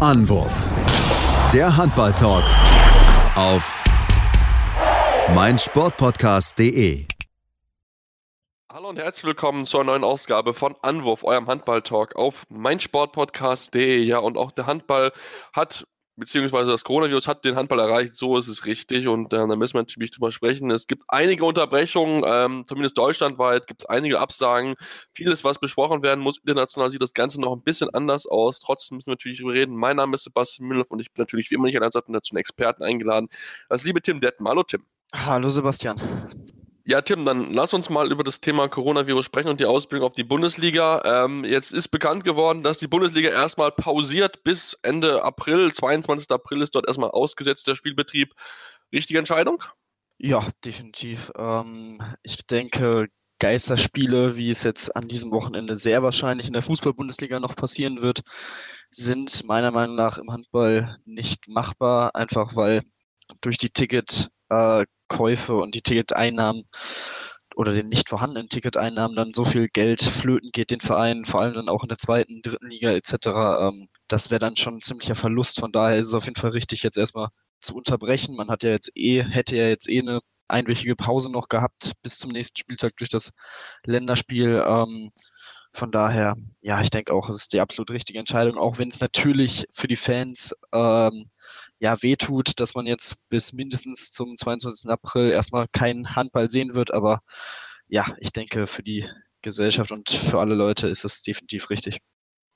Anwurf. Der Handball-Talk auf meinsportpodcast.de. Hallo und herzlich willkommen zur neuen Ausgabe von Anwurf, eurem Handball-Talk auf meinsportpodcast.de. Ja, und auch der Handball hat beziehungsweise das Coronavirus hat den Handball erreicht, so ist es richtig und äh, da müssen wir natürlich drüber sprechen. Es gibt einige Unterbrechungen, ähm, zumindest deutschlandweit gibt es einige Absagen, vieles, was besprochen werden muss. International sieht das Ganze noch ein bisschen anders aus, trotzdem müssen wir natürlich darüber reden. Mein Name ist Sebastian Müller und ich bin natürlich wie immer nicht an der dazu einen Experten eingeladen. Das liebe Tim Detten. Hallo Tim. Hallo Sebastian. Ja, Tim, dann lass uns mal über das Thema Coronavirus sprechen und die Ausbildung auf die Bundesliga. Ähm, jetzt ist bekannt geworden, dass die Bundesliga erstmal pausiert bis Ende April. 22. April ist dort erstmal ausgesetzt, der Spielbetrieb. Richtige Entscheidung? Ja, definitiv. Ähm, ich denke, Geisterspiele, wie es jetzt an diesem Wochenende sehr wahrscheinlich in der Fußball-Bundesliga noch passieren wird, sind meiner Meinung nach im Handball nicht machbar, einfach weil durch die Ticket äh, Käufe und die Ticketeinnahmen oder den nicht vorhandenen Ticketeinnahmen dann so viel Geld flöten geht den Vereinen, vor allem dann auch in der zweiten, dritten Liga etc. Ähm, das wäre dann schon ein ziemlicher Verlust. Von daher ist es auf jeden Fall richtig, jetzt erstmal zu unterbrechen. Man hat ja jetzt eh, hätte ja jetzt eh eine einwöchige Pause noch gehabt bis zum nächsten Spieltag durch das Länderspiel. Ähm, von daher, ja, ich denke auch, es ist die absolut richtige Entscheidung, auch wenn es natürlich für die Fans ähm, ja wehtut, dass man jetzt bis mindestens zum 22. April erstmal keinen Handball sehen wird. Aber ja, ich denke, für die Gesellschaft und für alle Leute ist es definitiv richtig.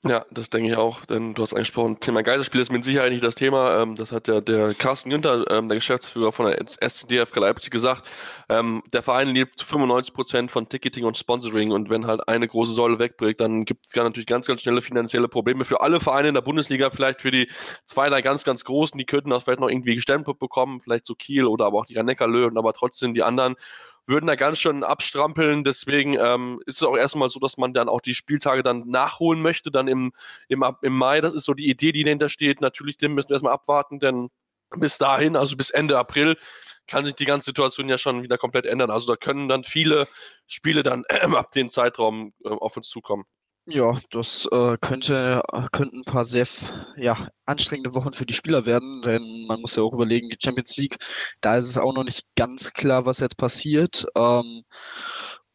Ja, das denke ich auch, denn du hast angesprochen, Thema Geisterspiel ist mit Sicherheit nicht das Thema. Ähm, das hat ja der Carsten Günther, ähm, der Geschäftsführer von der SCDFK Leipzig gesagt. Ähm, der Verein lebt zu 95 Prozent von Ticketing und Sponsoring und wenn halt eine große Säule wegbricht, dann gibt es natürlich ganz, ganz schnelle finanzielle Probleme für alle Vereine in der Bundesliga, vielleicht für die zwei, drei ganz, ganz großen, die könnten das vielleicht noch irgendwie gestemmt bekommen, vielleicht so Kiel oder aber auch die Rhein-Neckar-Löwen, aber trotzdem die anderen würden da ganz schön abstrampeln. Deswegen ähm, ist es auch erstmal so, dass man dann auch die Spieltage dann nachholen möchte, dann im, im, im Mai. Das ist so die Idee, die dahinter steht. Natürlich müssen wir erstmal abwarten, denn bis dahin, also bis Ende April, kann sich die ganze Situation ja schon wieder komplett ändern. Also da können dann viele Spiele dann äh, ab dem Zeitraum äh, auf uns zukommen. Ja, das äh, könnte, könnten ein paar sehr ja, anstrengende Wochen für die Spieler werden, denn man muss ja auch überlegen, die Champions League, da ist es auch noch nicht ganz klar, was jetzt passiert. Ähm,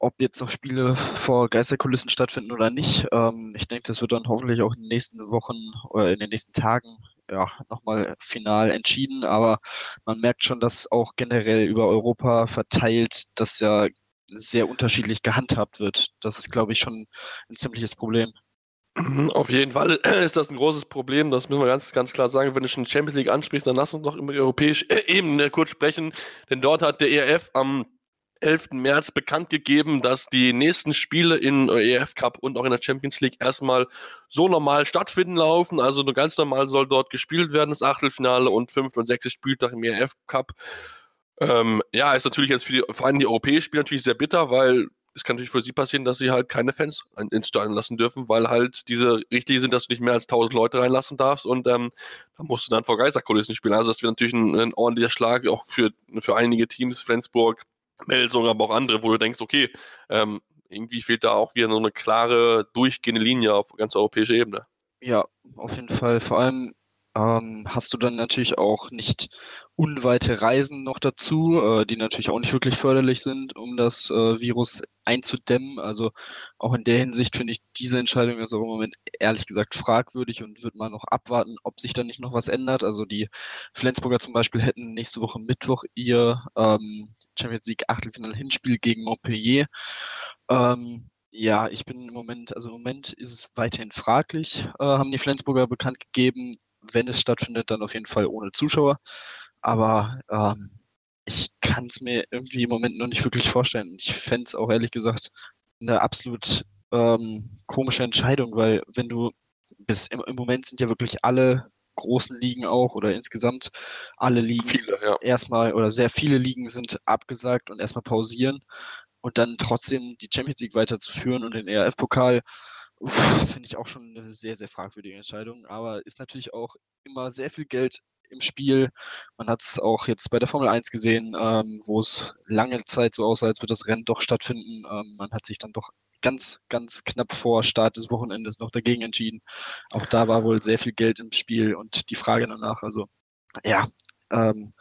ob jetzt noch Spiele vor Geisterkulissen stattfinden oder nicht. Ähm, ich denke, das wird dann hoffentlich auch in den nächsten Wochen oder in den nächsten Tagen ja, nochmal final entschieden. Aber man merkt schon, dass auch generell über Europa verteilt das ja sehr unterschiedlich gehandhabt wird. Das ist, glaube ich, schon ein ziemliches Problem. Mhm, auf jeden Fall ist das ein großes Problem, das müssen wir ganz, ganz klar sagen. Wenn du schon Champions League ansprichst, dann lass uns doch über die europäische Ebene kurz sprechen, denn dort hat der ERF am 11. März bekannt gegeben, dass die nächsten Spiele in EF Cup und auch in der Champions League erstmal so normal stattfinden laufen. Also nur ganz normal soll dort gespielt werden, das Achtelfinale und 5. und 6. Spieltag im EF Cup. Ähm, ja, ist natürlich jetzt für die, vor allem die europäischen Spieler natürlich sehr bitter, weil es kann natürlich für sie passieren, dass sie halt keine Fans ins Stadion lassen dürfen, weil halt diese Richtlinien sind, dass du nicht mehr als 1000 Leute reinlassen darfst und ähm, da musst du dann vor Geisterkulissen spielen. Also das wäre natürlich ein, ein, ordentlicher Schlag auch für, für einige Teams, Flensburg, Melsung, aber auch andere, wo du denkst, okay, ähm, irgendwie fehlt da auch wieder so eine klare, durchgehende Linie auf ganz europäischer Ebene. Ja, auf jeden Fall. Vor allem ähm, hast du dann natürlich auch nicht unweite Reisen noch dazu, äh, die natürlich auch nicht wirklich förderlich sind, um das äh, Virus einzudämmen. Also auch in der Hinsicht finde ich diese Entscheidung also im Moment ehrlich gesagt fragwürdig und würde mal noch abwarten, ob sich da nicht noch was ändert. Also die Flensburger zum Beispiel hätten nächste Woche Mittwoch ihr ähm, Champions League Achtelfinale Hinspiel gegen Montpellier. Ähm, ja, ich bin im Moment, also im Moment ist es weiterhin fraglich, äh, haben die Flensburger bekannt gegeben wenn es stattfindet, dann auf jeden Fall ohne Zuschauer. Aber ähm, ich kann es mir irgendwie im Moment noch nicht wirklich vorstellen. Ich fände es auch ehrlich gesagt eine absolut ähm, komische Entscheidung, weil wenn du bis im, im, Moment sind ja wirklich alle großen Ligen auch oder insgesamt alle Ligen viele, ja. erstmal oder sehr viele Ligen sind abgesagt und erstmal pausieren und dann trotzdem die Champions League weiterzuführen und den ERF-Pokal Finde ich auch schon eine sehr, sehr fragwürdige Entscheidung, aber ist natürlich auch immer sehr viel Geld im Spiel. Man hat es auch jetzt bei der Formel 1 gesehen, ähm, wo es lange Zeit so aussah, als würde das Rennen doch stattfinden. Ähm, man hat sich dann doch ganz, ganz knapp vor Start des Wochenendes noch dagegen entschieden. Auch da war wohl sehr viel Geld im Spiel und die Frage danach, also ja, ähm,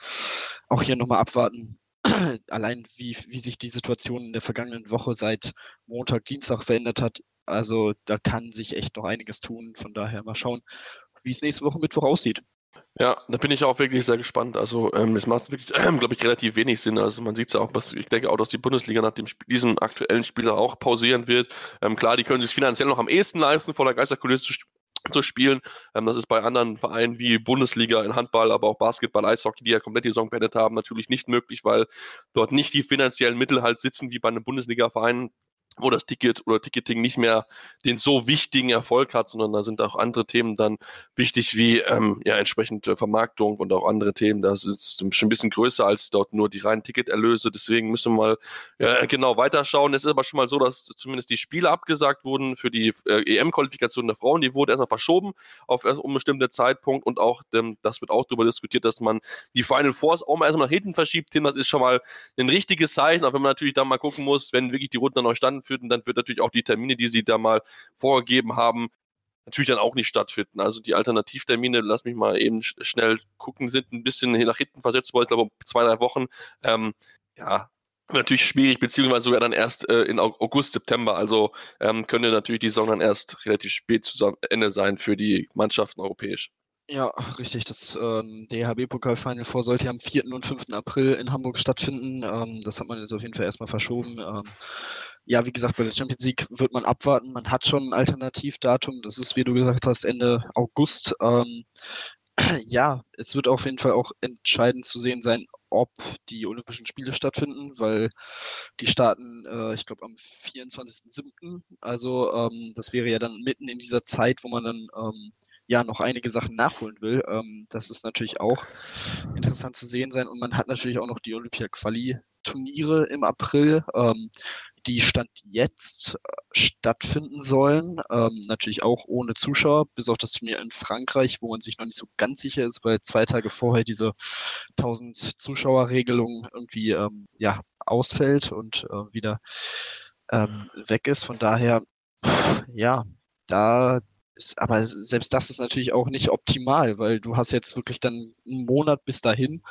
auch hier nochmal abwarten. Allein wie, wie sich die Situation in der vergangenen Woche seit Montag, Dienstag verändert hat. Also da kann sich echt noch einiges tun. Von daher mal schauen, wie es nächste Woche Mittwoch aussieht. Ja, da bin ich auch wirklich sehr gespannt. Also ähm, es macht wirklich, äh, glaube ich, relativ wenig Sinn. Also man sieht es ja auch, was, ich denke auch, dass die Bundesliga nach dem diesem aktuellen Spieler auch pausieren wird. Ähm, klar, die können sich finanziell noch am ehesten leisten, vor der Geisterkulisse zu, zu spielen. Ähm, das ist bei anderen Vereinen wie Bundesliga in Handball, aber auch Basketball, Eishockey, die ja komplett die Saison beendet haben, natürlich nicht möglich, weil dort nicht die finanziellen Mittel halt sitzen wie bei einem Bundesliga-Verein wo das Ticket oder Ticketing nicht mehr den so wichtigen Erfolg hat, sondern da sind auch andere Themen dann wichtig, wie ähm, ja entsprechend Vermarktung und auch andere Themen. Das ist schon ein bisschen größer als dort nur die reinen Ticketerlöse. Deswegen müssen wir mal ja, genau weiterschauen. Es ist aber schon mal so, dass zumindest die Spiele abgesagt wurden für die äh, EM-Qualifikation der Frauen. Die wurde erstmal verschoben auf erst unbestimmte Zeitpunkt und auch, ähm, das wird auch darüber diskutiert, dass man die Final Fours auch mal erstmal nach hinten verschiebt. Tim, das ist schon mal ein richtiges Zeichen, auch wenn man natürlich da mal gucken muss, wenn wirklich die Runden dann neu standen stattfinden, dann wird natürlich auch die Termine, die sie da mal vorgegeben haben, natürlich dann auch nicht stattfinden. Also die Alternativtermine, lass mich mal eben schnell gucken, sind ein bisschen nach hinten versetzt worden, ich glaube zwei, drei Wochen. Ähm, ja, natürlich schwierig, beziehungsweise sogar dann erst äh, in August, September. Also ähm, könnte natürlich die Saison dann erst relativ spät zu Ende sein für die Mannschaften europäisch. Ja, richtig. Das ähm, DHB-Pokal-Final vor sollte am 4. und 5. April in Hamburg stattfinden. Ähm, das hat man jetzt auf jeden Fall erstmal verschoben. Ähm, ja, wie gesagt, bei der Champions League wird man abwarten. Man hat schon ein Alternativdatum. Das ist, wie du gesagt hast, Ende August. Ähm, ja, es wird auf jeden Fall auch entscheidend zu sehen sein, ob die Olympischen Spiele stattfinden, weil die starten, äh, ich glaube, am 24.07. Also ähm, das wäre ja dann mitten in dieser Zeit, wo man dann ähm, ja noch einige Sachen nachholen will. Ähm, das ist natürlich auch interessant zu sehen sein. Und man hat natürlich auch noch die Olympia-Quali-Turniere im April. Ähm, die Stand jetzt äh, stattfinden sollen. Ähm, natürlich auch ohne Zuschauer, bis auf das Turnier in Frankreich, wo man sich noch nicht so ganz sicher ist, weil zwei Tage vorher diese 1000 Zuschauer-Regelung irgendwie ähm, ja, ausfällt und äh, wieder ähm, weg ist. Von daher, ja, da ist, aber selbst das ist natürlich auch nicht optimal, weil du hast jetzt wirklich dann einen Monat bis dahin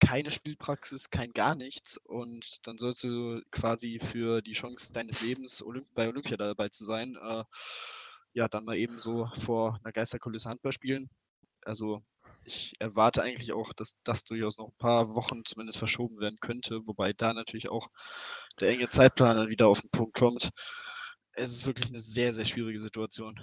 keine Spielpraxis, kein gar nichts. Und dann sollst du quasi für die Chance deines Lebens Olymp bei Olympia dabei zu sein, äh, ja, dann mal eben so vor einer Geisterkulisse Handball spielen. Also ich erwarte eigentlich auch, dass das durchaus noch ein paar Wochen zumindest verschoben werden könnte, wobei da natürlich auch der enge Zeitplan dann wieder auf den Punkt kommt. Es ist wirklich eine sehr, sehr schwierige Situation.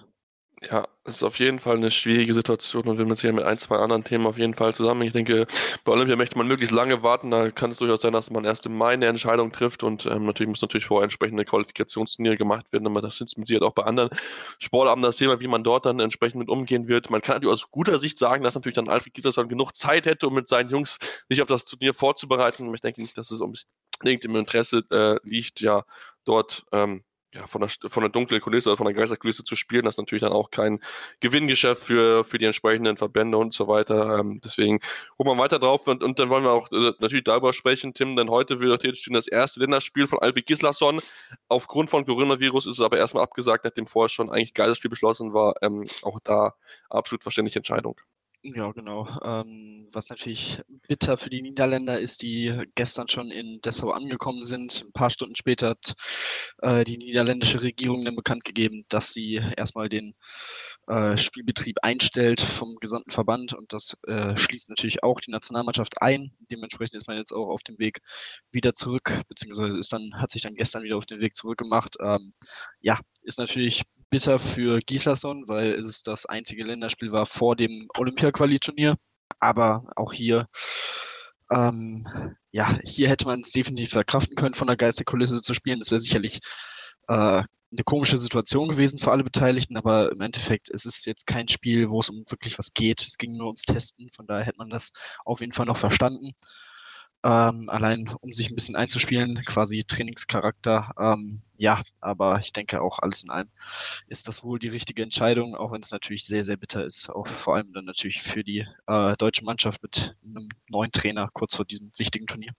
Ja, es ist auf jeden Fall eine schwierige Situation und wir müssen hier mit ein, zwei anderen Themen auf jeden Fall zusammen. Ich denke, bei Olympia möchte man möglichst lange warten. Da kann es durchaus sein, dass man erst im Mai eine Entscheidung trifft und ähm, natürlich muss natürlich vorher entsprechende Qualifikationsturniere gemacht werden, aber das ist mit Sicherheit auch bei anderen Sportarten das Thema, wie man dort dann entsprechend mit umgehen wird. Man kann natürlich aus guter Sicht sagen, dass natürlich dann Alfred Gislason genug Zeit hätte, um mit seinen Jungs sich auf das Turnier vorzubereiten. Ich denke nicht, dass es unbedingt im Interesse äh, liegt, ja, dort ähm, ja, von der, von der dunklen Kulisse oder von der Geisterkulisse zu spielen, das ist natürlich dann auch kein Gewinngeschäft für, für die entsprechenden Verbände und so weiter. Ähm, deswegen gucken wir weiter drauf und, und dann wollen wir auch äh, natürlich darüber sprechen, Tim, denn heute wird theoretisch das erste Länderspiel von Alvi Gislason. Aufgrund von Coronavirus ist es aber erstmal abgesagt, nachdem vorher schon eigentlich geiles Spiel beschlossen war. Ähm, auch da absolut verständliche Entscheidung. Ja, genau. Ähm, was natürlich bitter für die Niederländer ist, die gestern schon in Dessau angekommen sind. Ein paar Stunden später hat äh, die niederländische Regierung dann bekannt gegeben, dass sie erstmal den äh, Spielbetrieb einstellt vom gesamten Verband und das äh, schließt natürlich auch die Nationalmannschaft ein. Dementsprechend ist man jetzt auch auf dem Weg wieder zurück, beziehungsweise ist dann, hat sich dann gestern wieder auf den Weg zurückgemacht. Ähm, ja, ist natürlich bitter für Gislason, weil es das einzige Länderspiel war vor dem Olympia-Quali-Turnier. Aber auch hier, ähm, ja, hier hätte man es definitiv verkraften können, von der Geisterkulisse zu spielen. Das wäre sicherlich äh, eine komische Situation gewesen für alle Beteiligten, aber im Endeffekt ist es jetzt kein Spiel, wo es um wirklich was geht. Es ging nur ums Testen, von daher hätte man das auf jeden Fall noch verstanden. Ähm, allein um sich ein bisschen einzuspielen, quasi Trainingscharakter. Ähm, ja, aber ich denke auch alles in allem ist das wohl die richtige Entscheidung, auch wenn es natürlich sehr, sehr bitter ist. Auch vor allem dann natürlich für die äh, deutsche Mannschaft mit einem neuen Trainer kurz vor diesem wichtigen Turnier.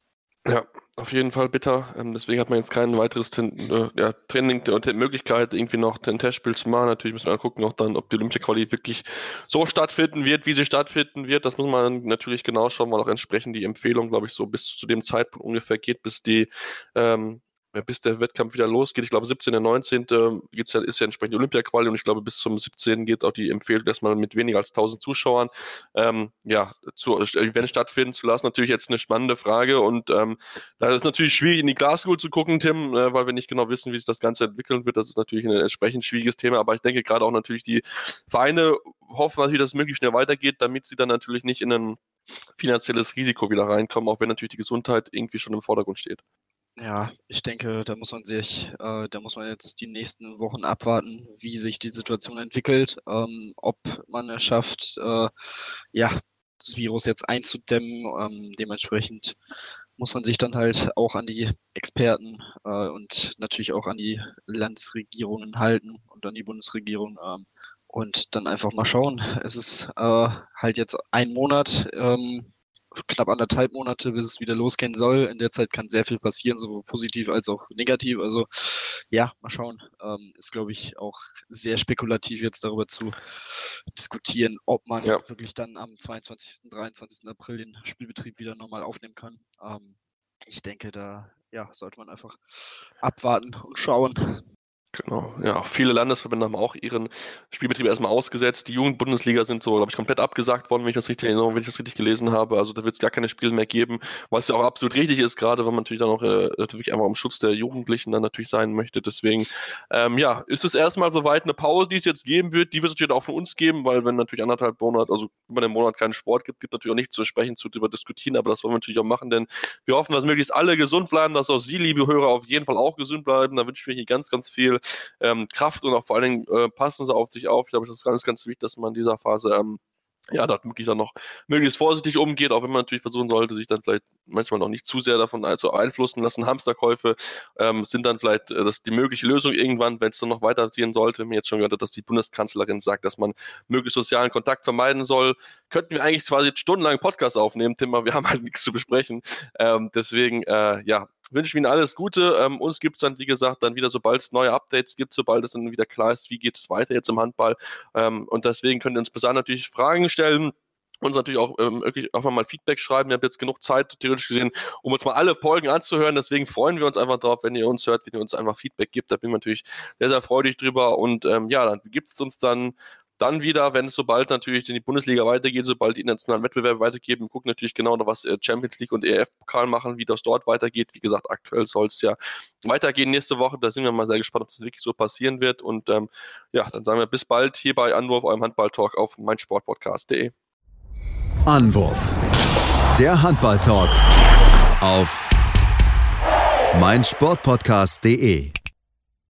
Ja, auf jeden Fall bitter. Ähm, deswegen hat man jetzt kein weiteres äh, ja, Training und Möglichkeit, irgendwie noch ein Testspiel zu machen. Natürlich müssen wir gucken, auch dann, ob die Olympia-Quali wirklich so stattfinden wird, wie sie stattfinden wird. Das muss man natürlich genau schauen, weil auch entsprechend die Empfehlung, glaube ich, so bis zu dem Zeitpunkt ungefähr geht, bis die ähm, bis der Wettkampf wieder losgeht. Ich glaube, 17. und 19. Geht's ja, ist ja entsprechend die und ich glaube, bis zum 17. geht auch die Empfehlung, dass man mit weniger als 1000 Zuschauern ähm, ja, zu Event stattfinden zu lassen. Natürlich jetzt eine spannende Frage und ähm, da ist natürlich schwierig, in die Glaskugel zu gucken, Tim, äh, weil wir nicht genau wissen, wie sich das Ganze entwickeln wird. Das ist natürlich ein entsprechend schwieriges Thema, aber ich denke gerade auch natürlich die Vereine hoffen natürlich, dass es möglichst schnell weitergeht, damit sie dann natürlich nicht in ein finanzielles Risiko wieder reinkommen, auch wenn natürlich die Gesundheit irgendwie schon im Vordergrund steht. Ja, ich denke, da muss man sich, äh, da muss man jetzt die nächsten Wochen abwarten, wie sich die Situation entwickelt, ähm, ob man es schafft, äh, ja, das Virus jetzt einzudämmen. Ähm, dementsprechend muss man sich dann halt auch an die Experten äh, und natürlich auch an die Landesregierungen halten und an die Bundesregierung. Ähm, und dann einfach mal schauen. Es ist äh, halt jetzt ein Monat. Ähm, knapp anderthalb Monate, bis es wieder losgehen soll. In der Zeit kann sehr viel passieren, sowohl positiv als auch negativ. Also ja, mal schauen. Ähm, ist, glaube ich, auch sehr spekulativ jetzt darüber zu diskutieren, ob man ja. wirklich dann am 22., 23. April den Spielbetrieb wieder nochmal aufnehmen kann. Ähm, ich denke, da ja, sollte man einfach abwarten und schauen. Genau, ja, viele Landesverbände haben auch ihren Spielbetrieb erstmal ausgesetzt. Die Jugendbundesliga sind so, glaube ich, komplett abgesagt worden, wenn ich das richtig erinnere, wenn ich das richtig gelesen habe. Also da wird es gar keine Spiele mehr geben, was ja auch absolut richtig ist, gerade wenn man natürlich dann auch äh, natürlich einfach um Schutz der Jugendlichen dann natürlich sein möchte. Deswegen, ähm, ja, ist es erstmal soweit eine Pause, die es jetzt geben wird. Die wird es natürlich auch von uns geben, weil wenn natürlich anderthalb Monate, also über den Monat keinen Sport gibt, gibt natürlich auch nichts zu sprechen, zu darüber diskutieren, aber das wollen wir natürlich auch machen, denn wir hoffen, dass möglichst alle gesund bleiben, dass auch Sie, liebe Hörer, auf jeden Fall auch gesund bleiben. Da wünschen wir Ihnen ganz, ganz viel ähm, Kraft und auch vor allen Dingen äh, passen sie auf sich auf. Ich glaube, das ist ganz, ganz wichtig, dass man in dieser Phase ähm, ja, da wirklich dann noch möglichst vorsichtig umgeht, auch wenn man natürlich versuchen sollte, sich dann vielleicht manchmal noch nicht zu sehr davon also einflussen lassen. Hamsterkäufe ähm, sind dann vielleicht äh, das die mögliche Lösung irgendwann, wenn es dann noch weiterziehen sollte. Mir jetzt schon gehört, dass die Bundeskanzlerin sagt, dass man möglichst sozialen Kontakt vermeiden soll. Könnten wir eigentlich quasi stundenlang Podcast aufnehmen, Tim, wir haben halt nichts zu besprechen. Ähm, deswegen, äh, ja, wünsche Ihnen alles Gute. Ähm, uns gibt es dann, wie gesagt, dann wieder, sobald es neue Updates gibt, sobald es dann wieder klar ist, wie geht es weiter jetzt im Handball. Ähm, und deswegen könnt ihr uns bis dahin natürlich Fragen stellen uns natürlich auch ähm, wirklich einfach mal Feedback schreiben. Wir haben jetzt genug Zeit, theoretisch gesehen, um uns mal alle Folgen anzuhören. Deswegen freuen wir uns einfach drauf, wenn ihr uns hört, wenn ihr uns einfach Feedback gibt. Da bin ich natürlich sehr, sehr freudig drüber. Und ähm, ja, dann gibt es uns dann dann wieder, wenn es sobald natürlich in die Bundesliga weitergeht, sobald die internationalen Wettbewerbe weitergeben, gucken natürlich genau, was äh, Champions League und ERF-Pokal machen, wie das dort weitergeht. Wie gesagt, aktuell soll es ja weitergehen nächste Woche. Da sind wir mal sehr gespannt, ob das wirklich so passieren wird. Und ähm, ja, dann sagen wir bis bald hier bei Anwurf, eurem Handball-Talk auf meinsportpodcast.de. Anwurf. Der Handball-Talk auf meinsportpodcast.de.